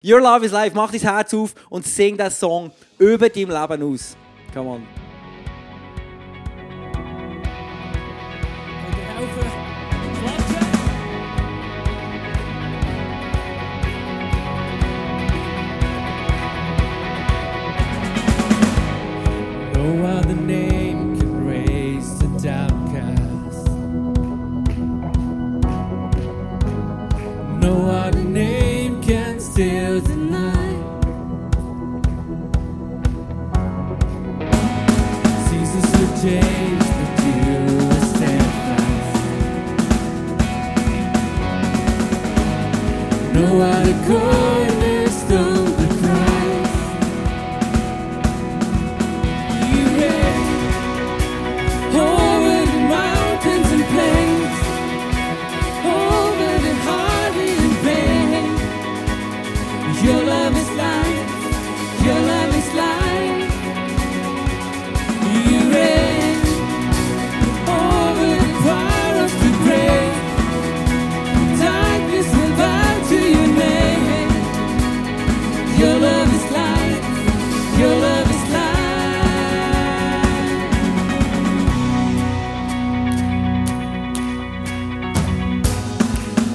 Your Love is Life, mach dein Herz auf und sing den Song über dein Leben aus. Come on.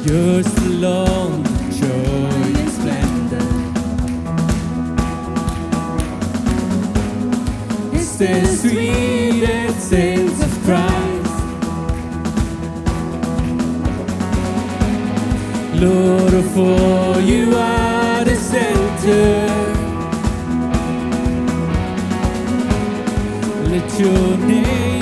Your alone, joy and splendor. It's the sweet essence of Christ, Lord, for you are the center. Let your name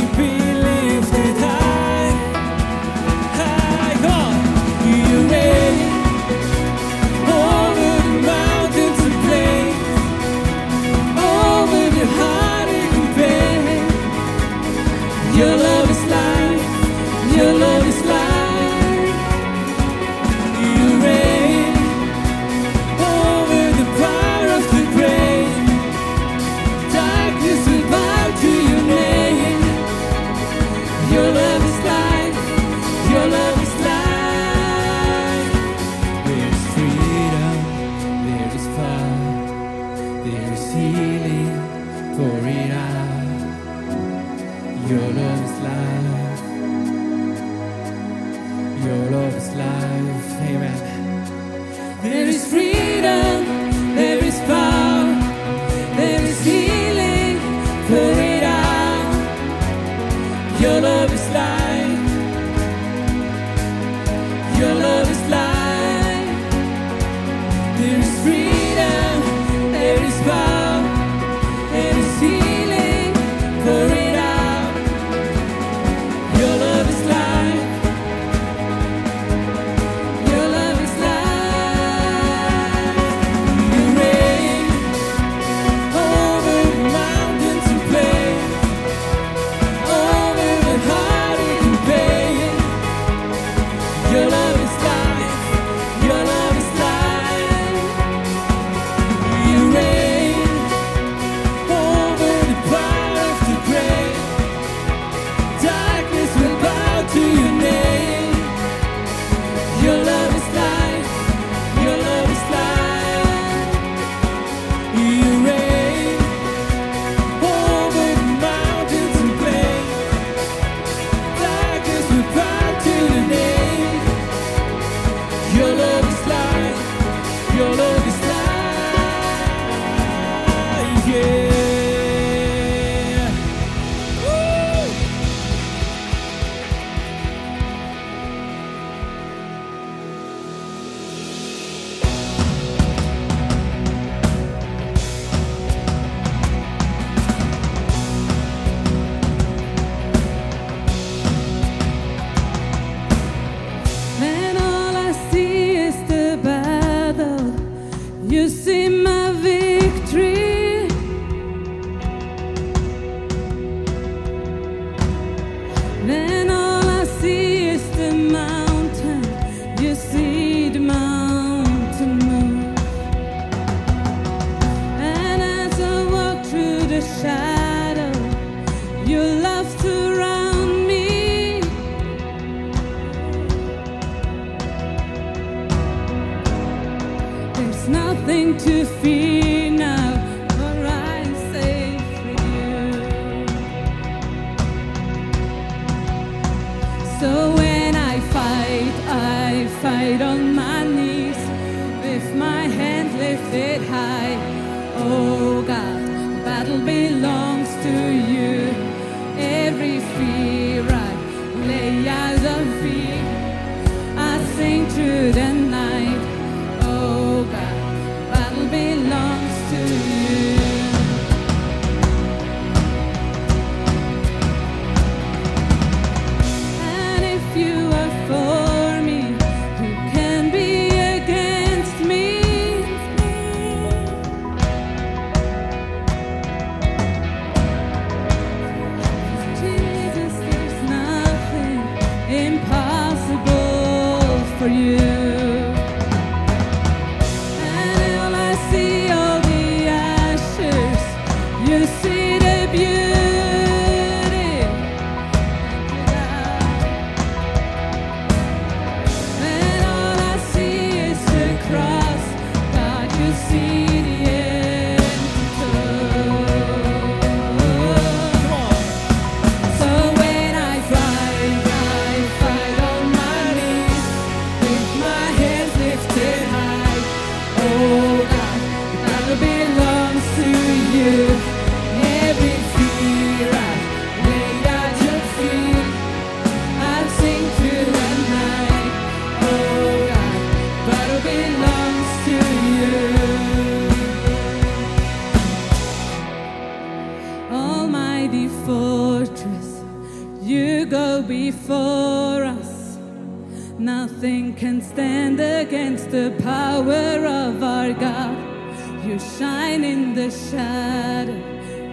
You shine in the shadow,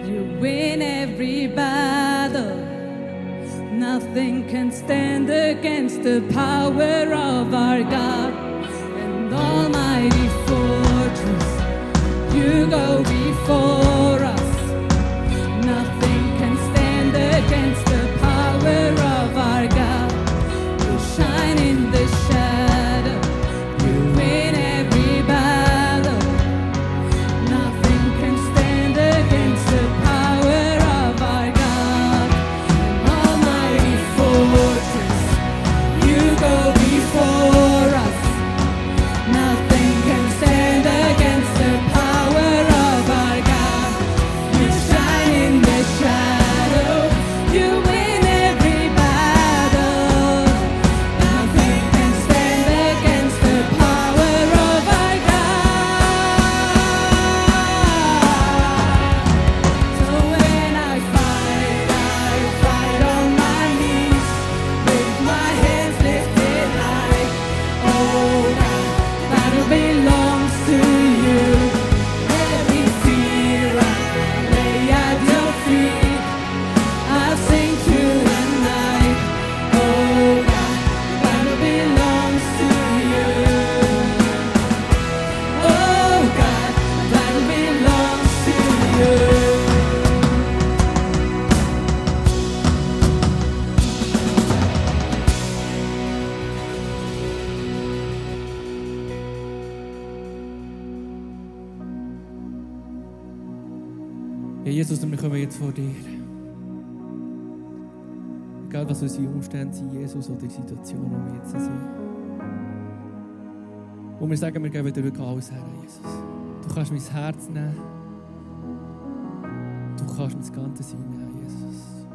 you win every battle. Nothing can stand against the power of our God and Almighty fortress. You go before. vor dir. Egal was unsere Umstände sind, Jesus oder die Situation, in der wir jetzt sind. Und wir sagen, wir geben dir wirklich alles her, Jesus. Du kannst mein Herz nehmen. Du kannst mein ganzes Sein nehmen, Jesus.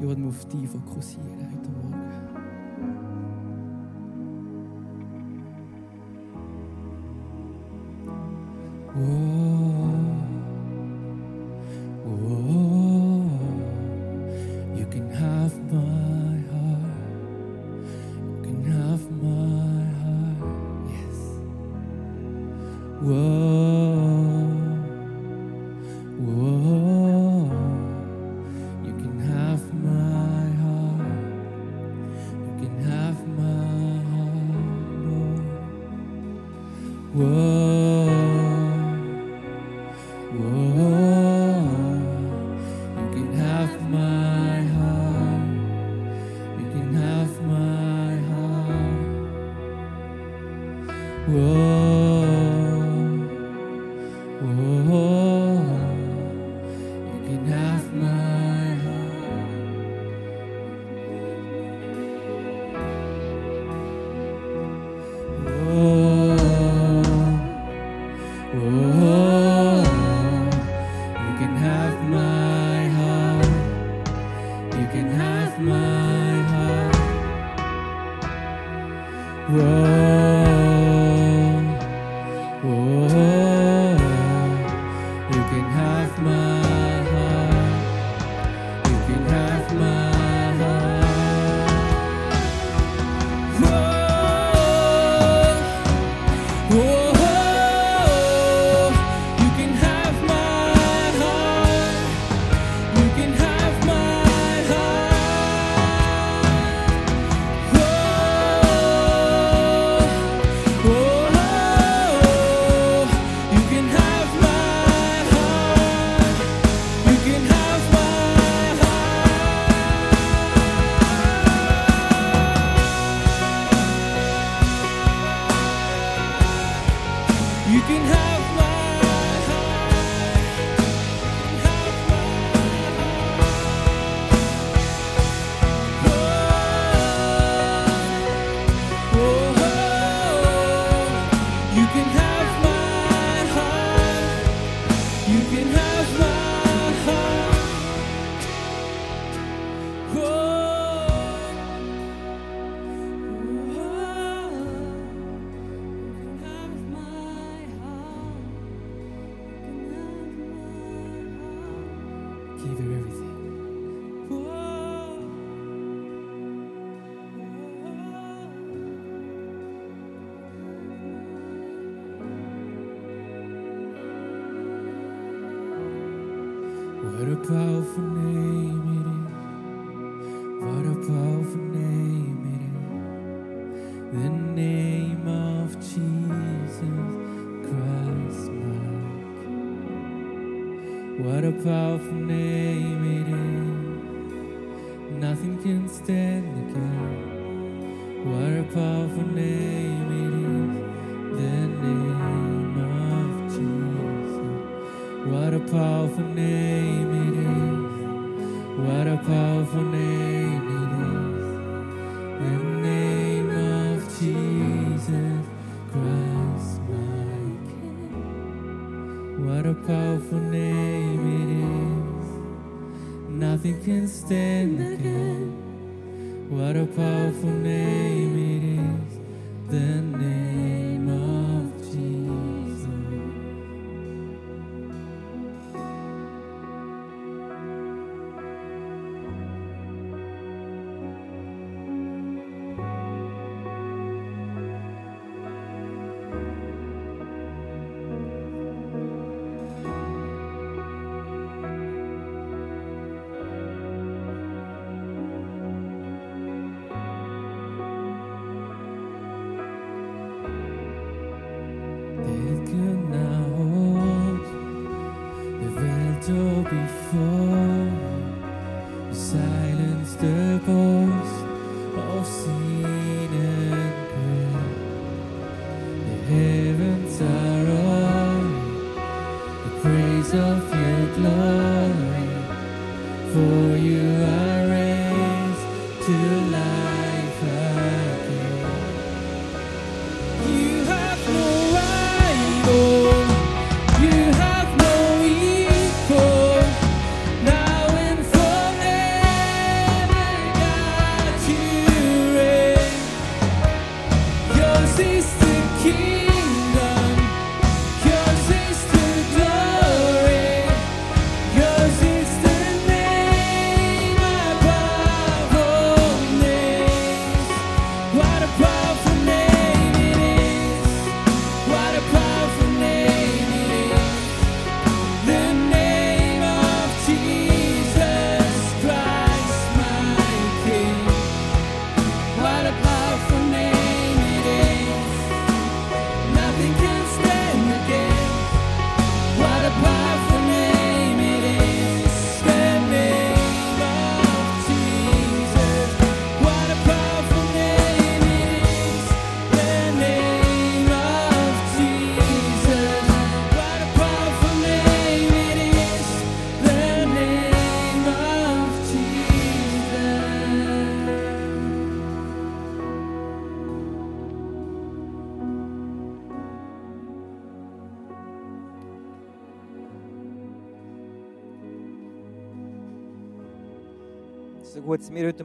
Ich will mich auf dich fokussieren heute Morgen. Oh. You can have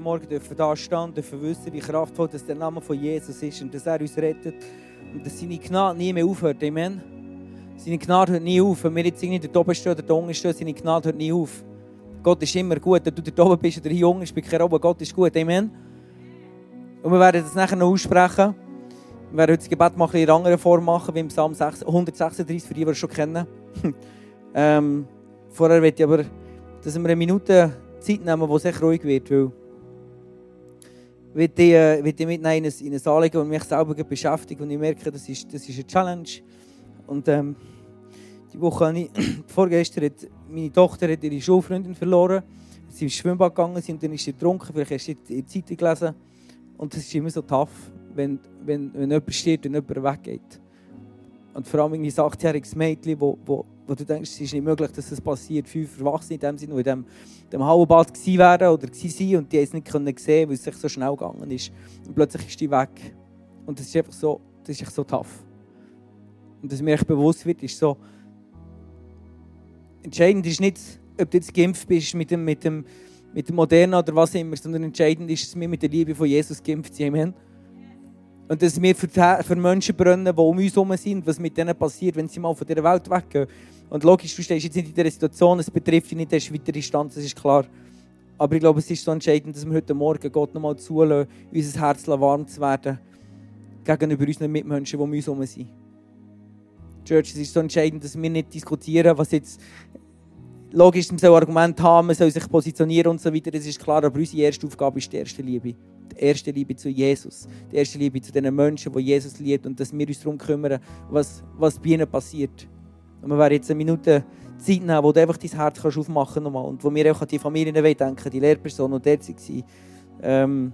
Morgen dürfen da stehen dürfen wissen, wie kraftvoll das der Name von Jesus ist und dass er uns rettet und dass seine Gnade nie mehr aufhört. Amen. Seine Gnade hört nie auf. Wenn wir jetzt irgendwie dort oben stehen oder da unten stehen, seine Gnade hört nie auf. Gott ist immer gut. Ob du dort oben bist oder hier unten, spielt keine Rolle. Gott ist gut. Amen. Und wir werden das nachher noch aussprechen. Wir werden heute das Gebet mal in einer anderen Form machen, wie im Psalm 6 136, für die, die es schon kennen. ähm, vorher möchte ich aber, dass wir eine Minute Zeit nehmen, wo es echt ruhig wird, weil ich, äh, will ich in ein, in ein Anliegen und mich selber beschäftigen und ich merke, das ist, das ist eine Challenge. Und ähm, die Woche habe ich, vorgestern hat meine Tochter hat ihre Schulfreundin verloren. Sie ist ins Schwimmbad gegangen sie und dann ist sie getrunken, vielleicht hast du die Zeitung gelesen. Und das ist immer so tough, wenn, wenn, wenn jemand steht und jemand weggeht. Und vor allem ein 8-jähriges Mädchen, wo, wo du denkst, es ist nicht möglich, dass das passiert. Fünf Erwachsene in dem Sinne, die in dem, dem Hallenbad gewesen wären oder waren und die es nicht können sehen, weil es sich so schnell gegangen ist. Und plötzlich ist die weg. Und das ist einfach so, das ist so tough. Und dass mir echt bewusst wird, ist so, entscheidend ist nicht, ob du jetzt geimpft bist mit dem, mit dem, mit dem Moderna oder was immer, sondern entscheidend ist, dass wir mit der Liebe von Jesus geimpft sind. Amen. Und dass wir für, für Menschen brennen, die um uns herum sind, was mit denen passiert, wenn sie mal von dieser Welt weggehen. Und logisch, du stehst jetzt nicht in dieser Situation, es betrifft dich nicht, das ist weitere Stand, das ist klar. Aber ich glaube, es ist so entscheidend, dass wir heute Morgen Gott nochmal zulassen, unser Herz warm zu werden gegenüber unseren Mitmenschen, die um uns herum sind. Church, es ist so entscheidend, dass wir nicht diskutieren, was jetzt logisch, man soll Argumente haben, man soll sich positionieren und so weiter, das ist klar, aber unsere erste Aufgabe ist die erste Liebe die erste Liebe zu Jesus, die erste Liebe zu den Menschen, die Jesus liebt und dass wir uns darum kümmern, was, was bei ihnen passiert. Und wir werden jetzt eine Minute Zeit nehmen, wo du einfach dein Herz kannst aufmachen kannst und wo wir auch an die Familien denken, die Lehrpersonen, die dort waren, ähm,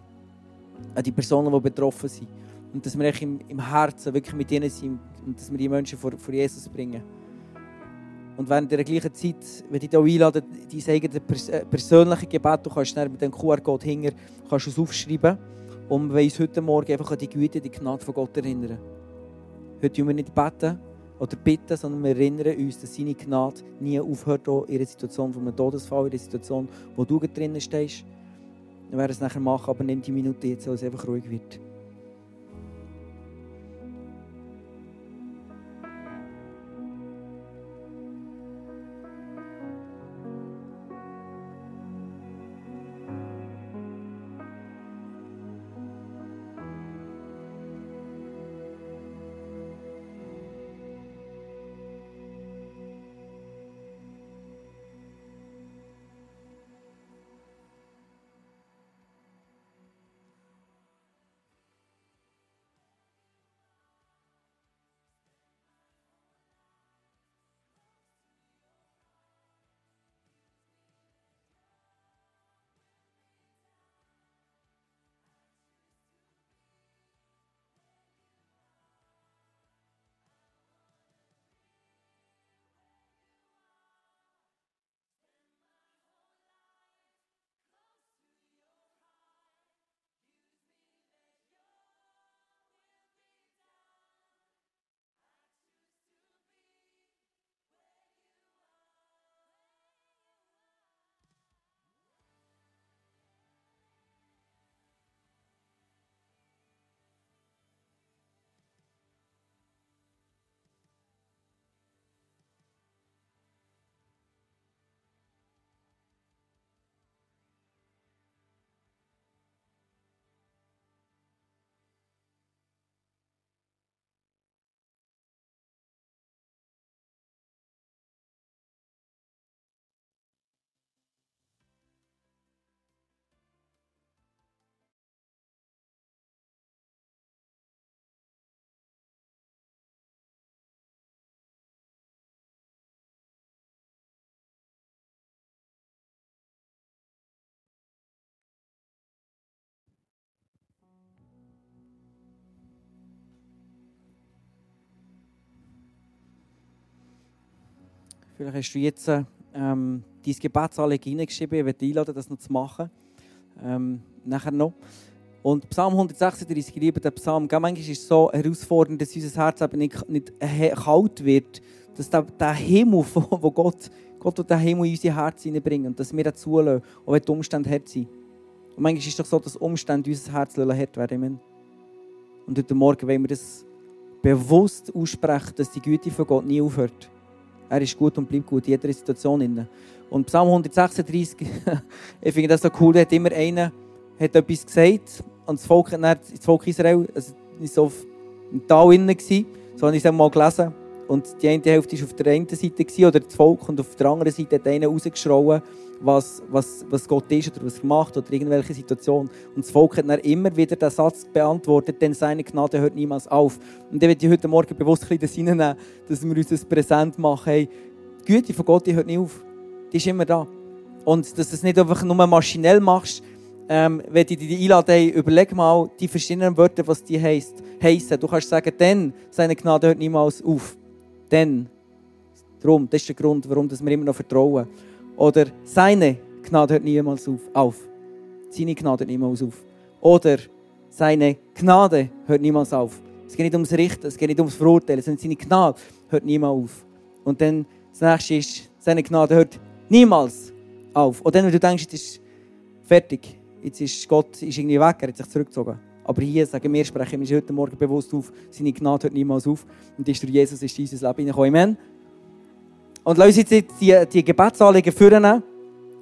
an die Personen, die betroffen sind. Und dass wir im, im Herzen wirklich mit ihnen sind und dass wir die Menschen vor, vor Jesus bringen. Und während der gleichen Zeit, wenn ich dich einladen, dein eigenes äh, persönliche Gebet, du kannst mit dem QR-Code hinger, kannst es aufschreiben und wir uns heute Morgen einfach an die Güte, die Gnade von Gott erinnern. Heute tun wir nicht beten oder bitten, sondern wir erinnern uns, dass seine Gnade nie aufhört in einer Situation von einem Todesfall, in einer Situation, wo du drinnen stehst. Wir werden es nachher machen, aber nimm die Minute jetzt, weil es einfach ruhig wird. Vielleicht hast du jetzt ähm, dein Gebetsanliegen hineingeschrieben. Ich werde dich einladen, das noch zu machen. Ähm, nachher noch. Und Psalm 136, ich liebe den Psalm. Manchmal ist es so herausfordernd, dass unser Herz eben nicht, nicht kalt wird. Dass der, der Himmel, wo Gott, Gott den Himmel in unser Herz hineinbringt und dass wir das zulassen, auch wenn die Umstände hart sind. Und manchmal ist es doch so, dass Umstände unser Herz hart werden Und heute Morgen wollen wir das bewusst aussprechen, dass die Güte von Gott nie aufhört. Er ist gut und bleibt gut in jeder Situation. Und Psalm 136, ich finde das so cool, da hat immer einer hat etwas gesagt und das Volk, das Volk Israel, also ist so im Tal innen so habe ich es mal gelesen. Und die eine Hälfte war auf der einen Seite oder das Volk und auf der anderen Seite hat einer rausgeschrien, was, was, was Gott ist oder was er macht oder irgendwelche Situation. Und das Volk hat dann immer wieder den Satz beantwortet, denn seine Gnade hört niemals auf. Und ich möchte heute Morgen bewusst ein bisschen das reinnehmen, dass wir uns das präsent machen. Hey, die Güte von Gott die hört nicht auf. Die ist immer da. Und dass du das nicht einfach nur maschinell machst, ähm, wenn ich dich einlade, hey, überleg mal die verschiedenen Wörter, was die heisst, heissen. Du kannst sagen, denn seine Gnade hört niemals auf. Denn. Darum, das ist der Grund, warum wir immer noch vertrauen. Oder seine Gnade hört niemals auf. auf. Seine Gnade hört niemals auf. Oder seine Gnade hört niemals auf. Es geht nicht ums Richten, es geht nicht ums Verurteilen, sondern seine Gnade hört niemals auf. Und dann das nächste ist, seine Gnade hört niemals auf. Und dann, wenn du denkst, jetzt ist fertig, jetzt ist Gott ist irgendwie weg, er hat sich zurückgezogen. Aber hier sagen wir, sprechen wir heute Morgen bewusst auf, seine Gnade hört niemals auf. Und ist durch Jesus ist unser Leben hineingekommen. Amen. Und lass uns jetzt die, die Gebetsanliegen führen.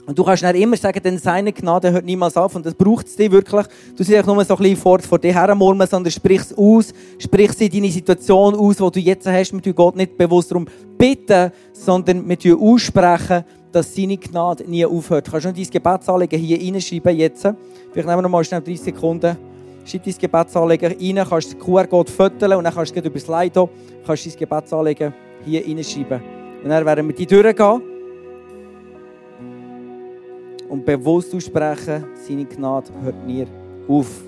Und du kannst dann immer sagen, denn seine Gnade hört niemals auf. Und das braucht es dir wirklich. Du sollst nicht nur so ein bisschen vor, vor dir hermurmeln, sondern sprich es aus. Sprich sie deine Situation aus, die du jetzt hast. Wir tun Gott nicht bewusst darum bitten, sondern wir tun aussprechen, dass seine Gnade nie aufhört. Du kannst nur dein Gebetsanliegen hier reinschreiben jetzt. Vielleicht nehmen wir noch mal schnell 30 Sekunden. Schreib dein Gebetsanliegen rein, kannst den QR-Code fotografieren und dann kannst du über das Slido kannst dein Gebetsanliegen hier reinschreiben. Und dann werden wir die durchgehen und bewusst aussprechen, seine Gnade hört nie auf.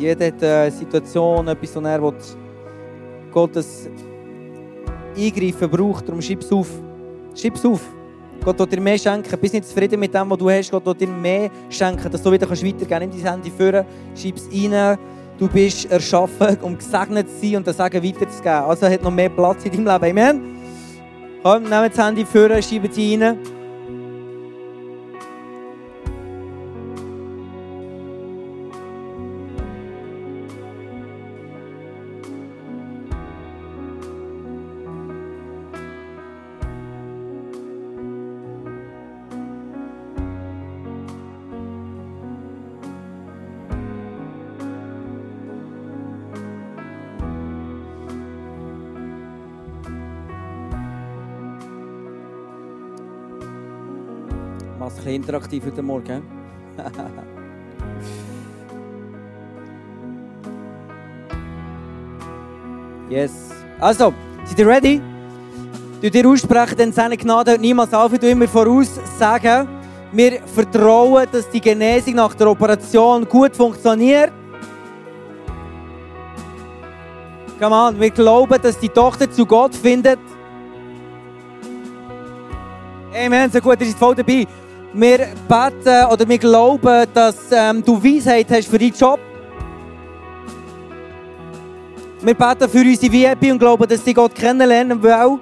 Jeder hat eine Situation, etwas, wo er will, Gottes Eingreifen braucht. Darum schreib es auf. Schreib es auf. Gott wird dir mehr schenken. Bist nicht zufrieden mit dem, was du hast. Gott wird dir mehr schenken, dass du wieder weitergehen kannst. Nimm dein Handy führen, schreib es rein. Du bist erschaffen, um gesegnet zu sein und das Sagen weiterzugeben. Also hat noch mehr Platz in deinem Leben. Amen. Komm, nimm das Handy führen, schreib es rein. Bisschen interaktiv heute Morgen. yes. Also, seid ihr ready? Du dir aussprechen, denn seine Gnade hört niemals auf. Ich immer voraus sagen, wir vertrauen, dass die Genesung nach der Operation gut funktioniert. Come on, wir glauben, dass die Tochter zu Gott findet. Amen, so gut, ihr seid voll dabei. Wir beten oder wir glauben, dass ähm, du Weisheit hast für deinen Job. Wir beten für unsere VIP und glauben, dass sie Gott kennenlernen will.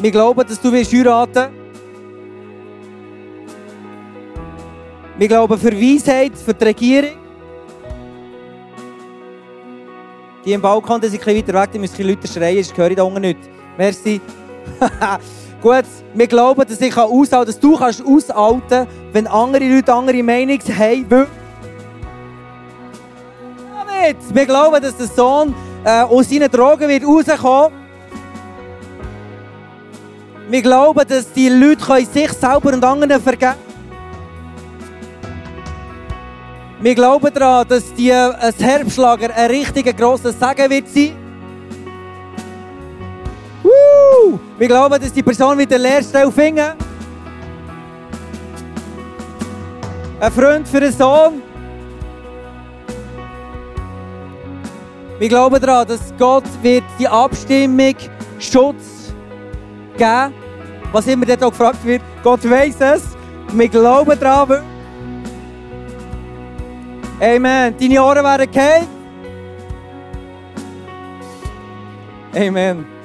Wir glauben, dass du wirst heiraten Wir glauben für Weisheit, für die Regierung. Die im Balkon, die sind ein bisschen weiter weg, die müssen ein bisschen lauter schreien, das höre ich da unten nicht. Merci. Gut, wir glauben, dass ich aushalten kann, dass du kannst aushalten wenn andere Leute andere Meinung haben. Wir glauben, dass der Sohn äh, aus seinen Drogen wird rauskommen. Wir glauben, dass die Leute können sich selber und anderen vergeben Wir glauben daran, dass die, ein Herbstschlager ein richtiger grosser Segen wird sein. Wir glauben, dass die Person wieder Lehrstelle finden. Ein Freund für einen Sohn. Wir glauben daran, dass Gott wird die Abstimmung Schutz geben. Was immer dort auch gefragt wird, Gott weiß es. Wir glauben daran. Amen. Deine Ohren werden geheilt. Amen.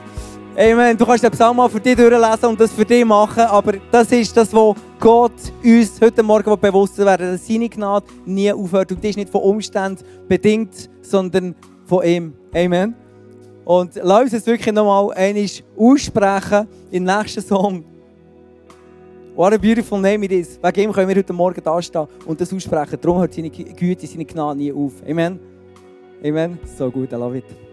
Amen. Du kannst den Psalm mal für dich durchlesen und das für dich machen, aber das ist das, was Gott uns heute Morgen bewusst werden dass seine Gnade nie aufhört und die ist nicht von Umständen bedingt, sondern von ihm. Amen. Und lass uns es wirklich nochmal einmal aussprechen im nächsten Song. What a beautiful name it is. Wegen ihm können wir heute Morgen da stehen und das aussprechen. Darum hört seine Güte, seine Gnade nie auf. Amen. Amen. So gut, I love it.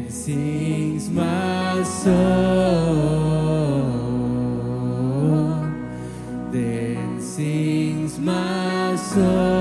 sings my soul. Then sings my soul.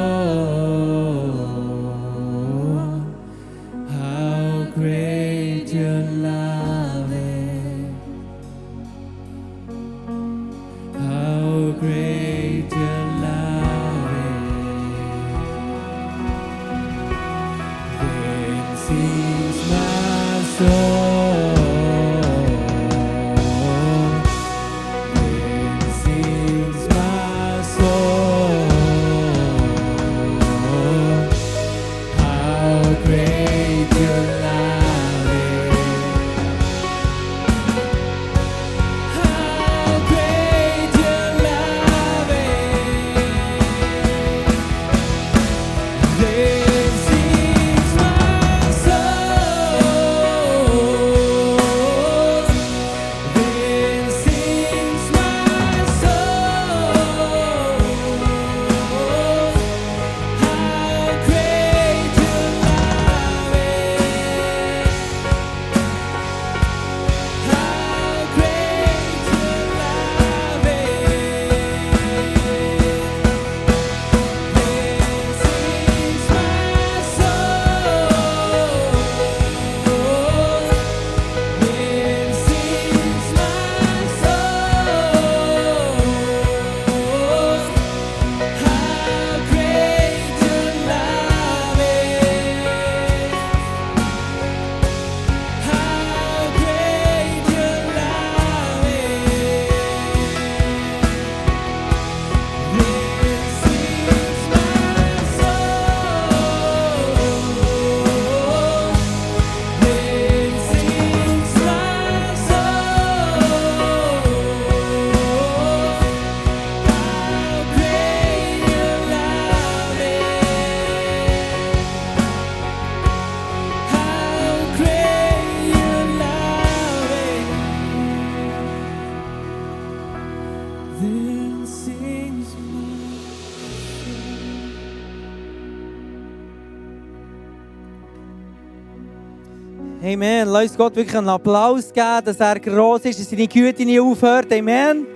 Lass uns Gott wirklich einen Applaus geben, dass er groß ist, dass seine Güte nie aufhört. Amen.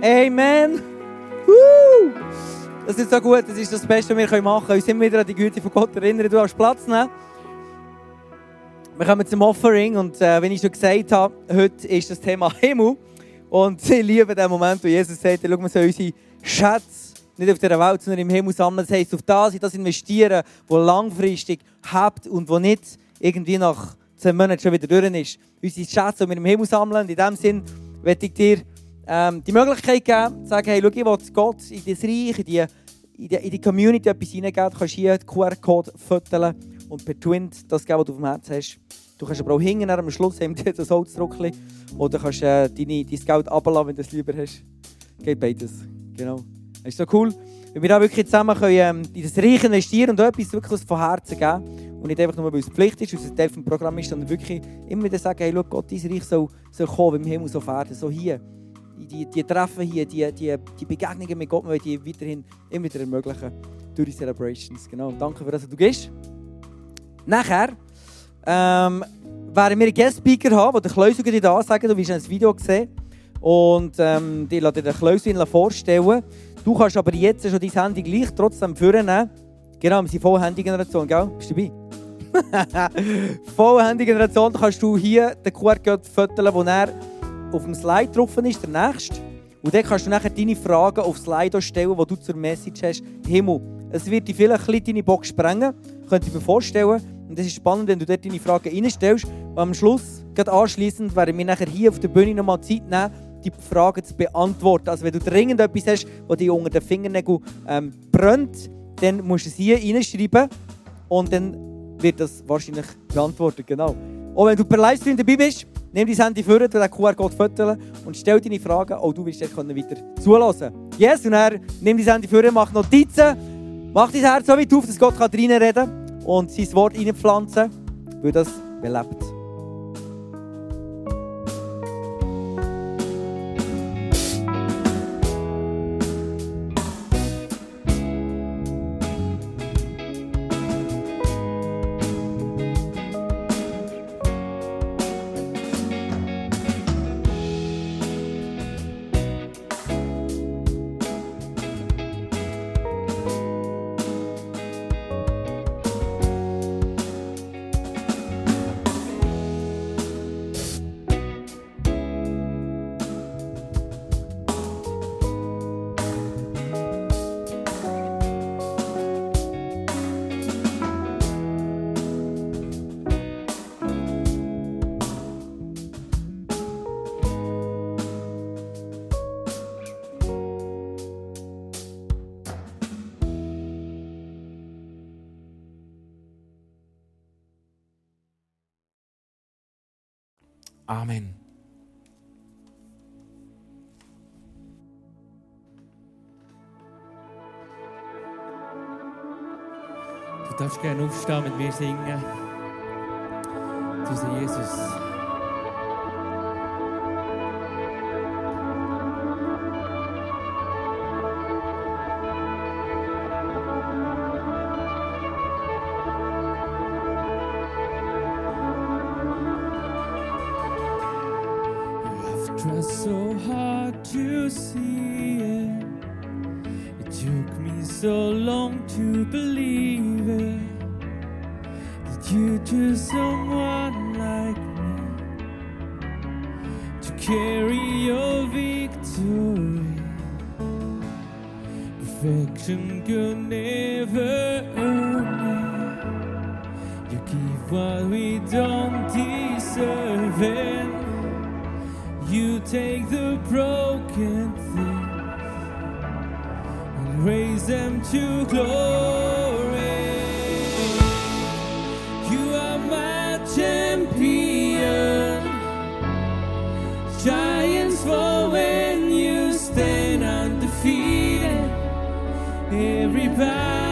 Amen. Woo! Das ist so gut, das ist das Beste, was wir machen können. Uns immer wieder an die Güte von Gott erinnern. Du hast Platz nehmen. Wir kommen zum Offering und äh, wenn ich schon gesagt habe, heute ist das Thema Himmel. Und ich liebe den Moment, wo Jesus sagt, schau, wir sollen unsere Schätze nicht auf dieser Welt, sondern im Himmel sammeln. Das heisst, auf das, in das investieren, wo langfristig habt und wo nicht irgendwie nach zehn Monaten schon wieder durch ist. Unsere Schätze, die wir im Himmel sammeln. In diesem Sinn möchte ich dir ähm, die Möglichkeit geben, zu sagen, hey, schau, ich will Gott in das Reich, in die, in die, in die Community etwas hineingeben. Du kannst hier den QR-Code fotografieren und per Twint das geben, was du auf dem Herz hast. Du kannst aber auch hinten am Schluss haben wir das Holzdruckchen oder kannst äh, deine, dein Geld ablassen, wenn du es lieber hast. Geht beides. Genau. Das ist so cool. Wenn wir da wirklich zusammen können, ähm, in das Reich investieren und etwas wirklich von Herzen geben und nicht einfach nur, weil es Pflicht ist, weil es ein Teil des Programms ist, sondern wirklich immer wieder sagen, hey, schau, Gott, dein Reich soll, soll kommen, im Himmel, so auf Erden, so hier. Die, die Treffen hier, die, die, die Begegnungen mit Gott, wir die weiterhin immer wieder ermöglichen durch die Celebrations. Genau, danke für das, was du gehst. Nachher ähm, werden wir einen Guest-Speaker haben, der den Kleusel dir da sagen. Du wirst ein Video gesehen. Und ähm, die lasse dir den Kleusel vorstellen. Du kannst aber jetzt schon dein Handy gleich trotzdem vornehmen. Genau, wir sind Vollhandy-Generation, gell? Bist du dabei? Vollhandy-Generation, kannst du hier den QR-Code fotografieren, wo er auf dem Slide drauf ist, der nächste. Und dann kannst du nachher deine Fragen auf Slide stellen, die du zur Message hast. Himmel, es wird dir vielleicht ein deine Box sprengen, könnte ich mir vorstellen. Und es ist spannend, wenn du dort deine Fragen reinstellst. Und am Schluss, gerade anschliessend, werden wir nachher hier auf der Bühne nochmal Zeit nehmen, die Fragen zu beantworten. Also wenn du dringend etwas hast, das dich unter den Fingernägeln ähm, brennt, dann musst du es hier reinschreiben und dann wird das wahrscheinlich beantwortet. Genau. Und wenn du per Livestream dabei bist, nimm dein Handy vor, den QR-Code fotografieren und stell deine Fragen. Auch du wirst dann weiter zulassen. Yes, und dann nimm dein Handy vor, mach Notizen, mach dein Herz so weit auf, dass Gott reinreden kann und sein Wort reinpflanzen, weil das belebt. Amen. Du darfst gerne aufstehen mit mir singen. Du Jesus. every bow.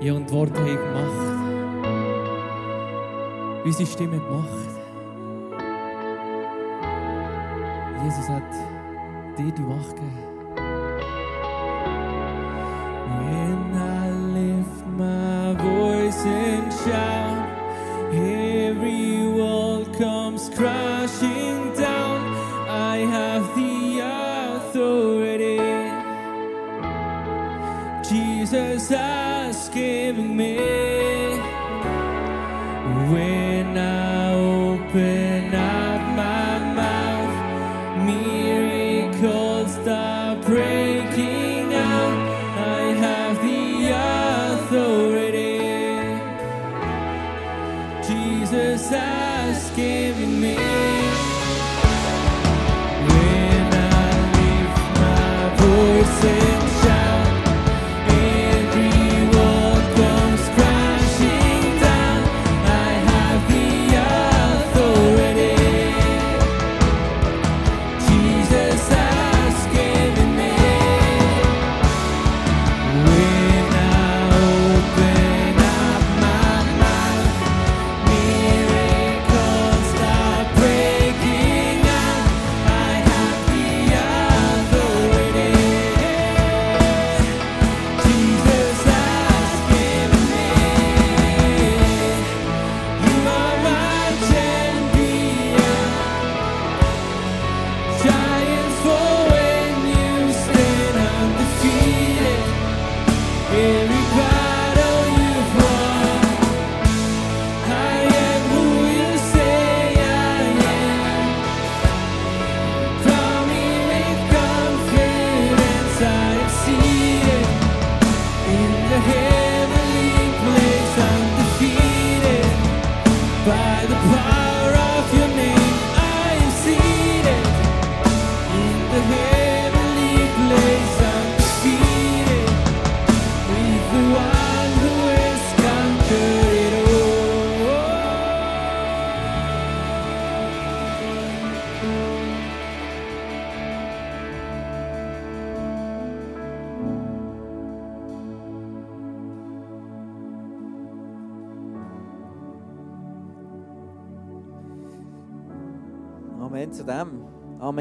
ihr und Wort haben gemacht. Unsere Stimme gemacht. Jesus hat dir die Macht gegeben. When I lift my voice and shout, every wall comes crashing. giving me. When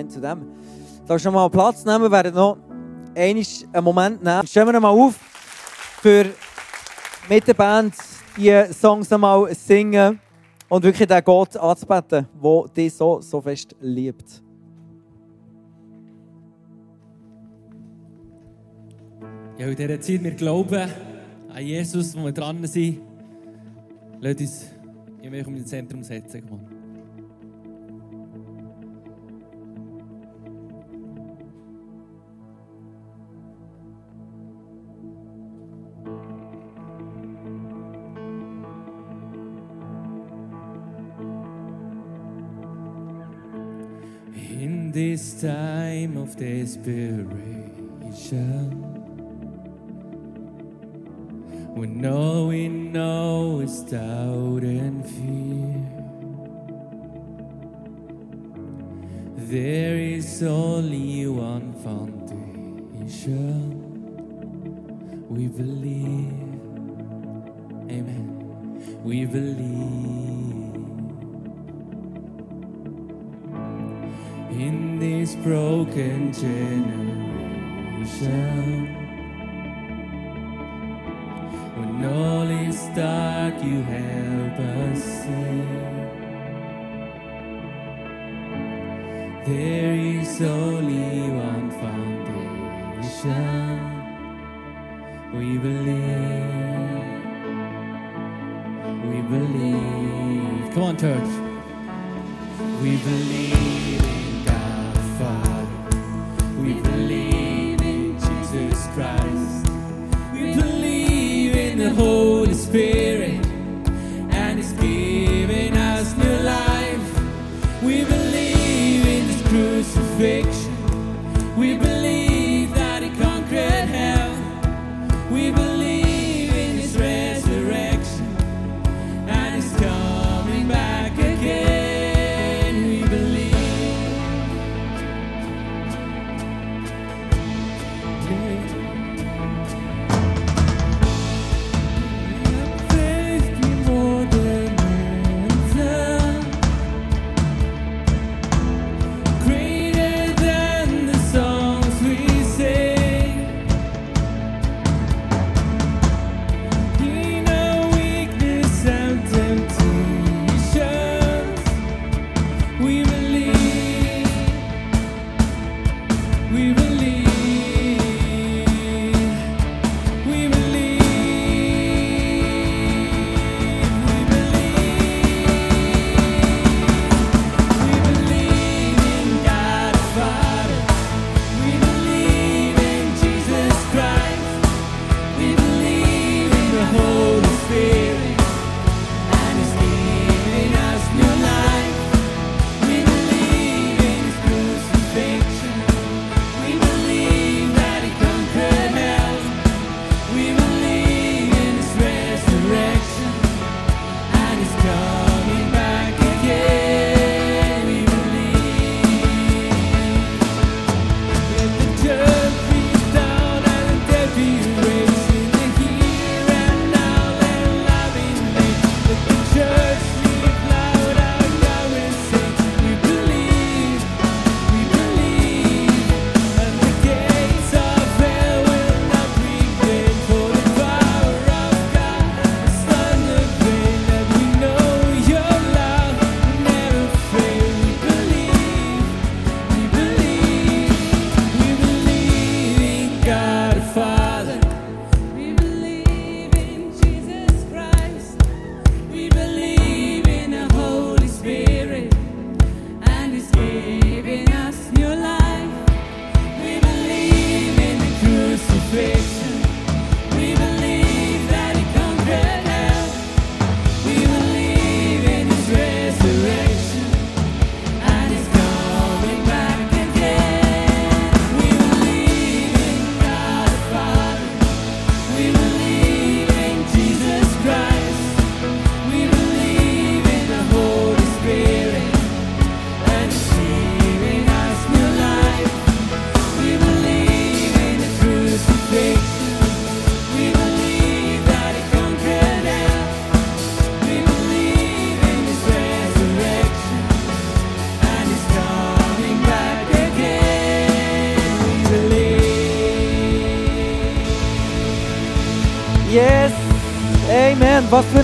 Amen zu dem. Darfst du mal Platz nehmen? Werden noch einen Moment nehmen. Stellen wir mal auf, für mit der Band die Songs einmal singen und wirklich den Gott anzubeten, der dich so, so fest liebt. Ja, in dieser Zeit, wir glauben an Jesus, wo wir dran sind. Lasst uns in ins Zentrum setzen. Komm this time of desperation, when all we know is doubt and fear, there is only one foundation. We believe, Amen. We believe. In this broken generation. When all is dark, you help us see. There is only one foundation. We believe. We believe. Come on, church. We believe Christ. We believe in the Holy Spirit.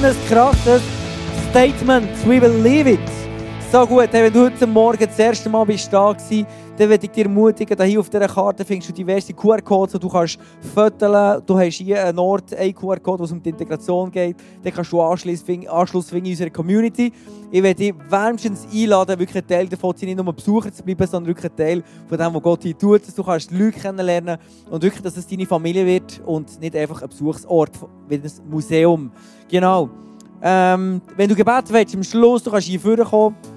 Ein krasses Statement. We leave it. So gut, hey, wenn du heute Morgen das erste Mal bist da warst, dann würde ich dir ermutigen, hier auf dieser Karte findest du diverse QR-Codes, die du kannst fotografieren Du hast hier einen Ort, einen QR-Code, wo es um die Integration geht. Dann kannst du Anschluss finden, Anschluss finden in unserer Community. Ich werde dich wärmstens einladen, wirklich ein Teil davon zu sein, nicht nur Besucher zu bleiben, sondern wirklich ein Teil von dem, was Gott hier tut, dass du kannst Leute kennenlernen und wirklich, dass es deine Familie wird und nicht einfach ein Besuchsort, wie ein Museum. Genau. Ähm, wenn du Gebet willst, am Schluss, du kannst hier vorkommen. face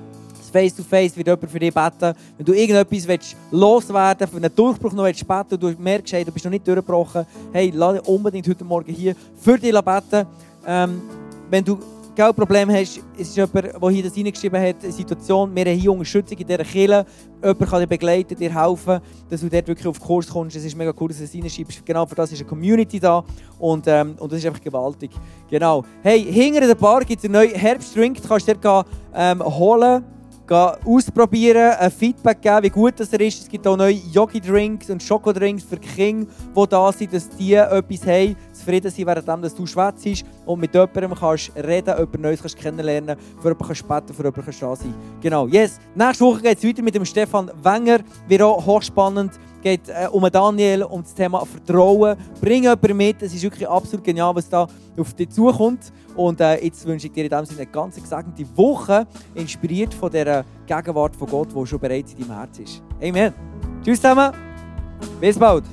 to face wird jemand für dich beten. Wenn du irgendetwas willst, loswerden für einen Durchbruch noch willst beten du merkst, du bist noch nicht durchgebrochen, hey, dich unbedingt heute Morgen hier für dich beten. Ähm, wenn du kein Problem hast, es ist jemand, der hier das reingeschrieben hat, eine Situation, wir haben hier Unterstützung in dieser Kirche, jemand kann dich begleiten, dir helfen, dass du dort wirklich auf Kurs kommst. Es ist mega cool, dass du es reinschreibst. Genau für das ist eine Community da und, ähm, und das ist einfach gewaltig. Genau. Hey, hinter der Bar gibt es einen neuen Herbstdrink, du kannst dir ähm, holen ausprobieren, ein Feedback geben, wie gut das er ist. Es gibt auch neue Yogi-Drinks und Schokodrinks für Kinder, die da sind, dass die etwas haben, zufrieden sind, während du schwätzt und mit jemandem kannst reden, jemand Neues kannst kennenlernen, für jemanden beten, für jemanden da sein. Genau, yes. Nächste Woche geht es weiter mit dem Stefan Wenger, wird auch hochspannend geht äh, um Daniel, um das Thema Vertrauen. Bring jemanden mit, es ist wirklich absolut genial, was da auf dich zukommt. Und äh, jetzt wünsche ich dir in diesem Sinne eine ganz gesegnete Woche, inspiriert von der Gegenwart von Gott, die schon bereits in deinem Herz ist. Amen. Tschüss zusammen, bis bald.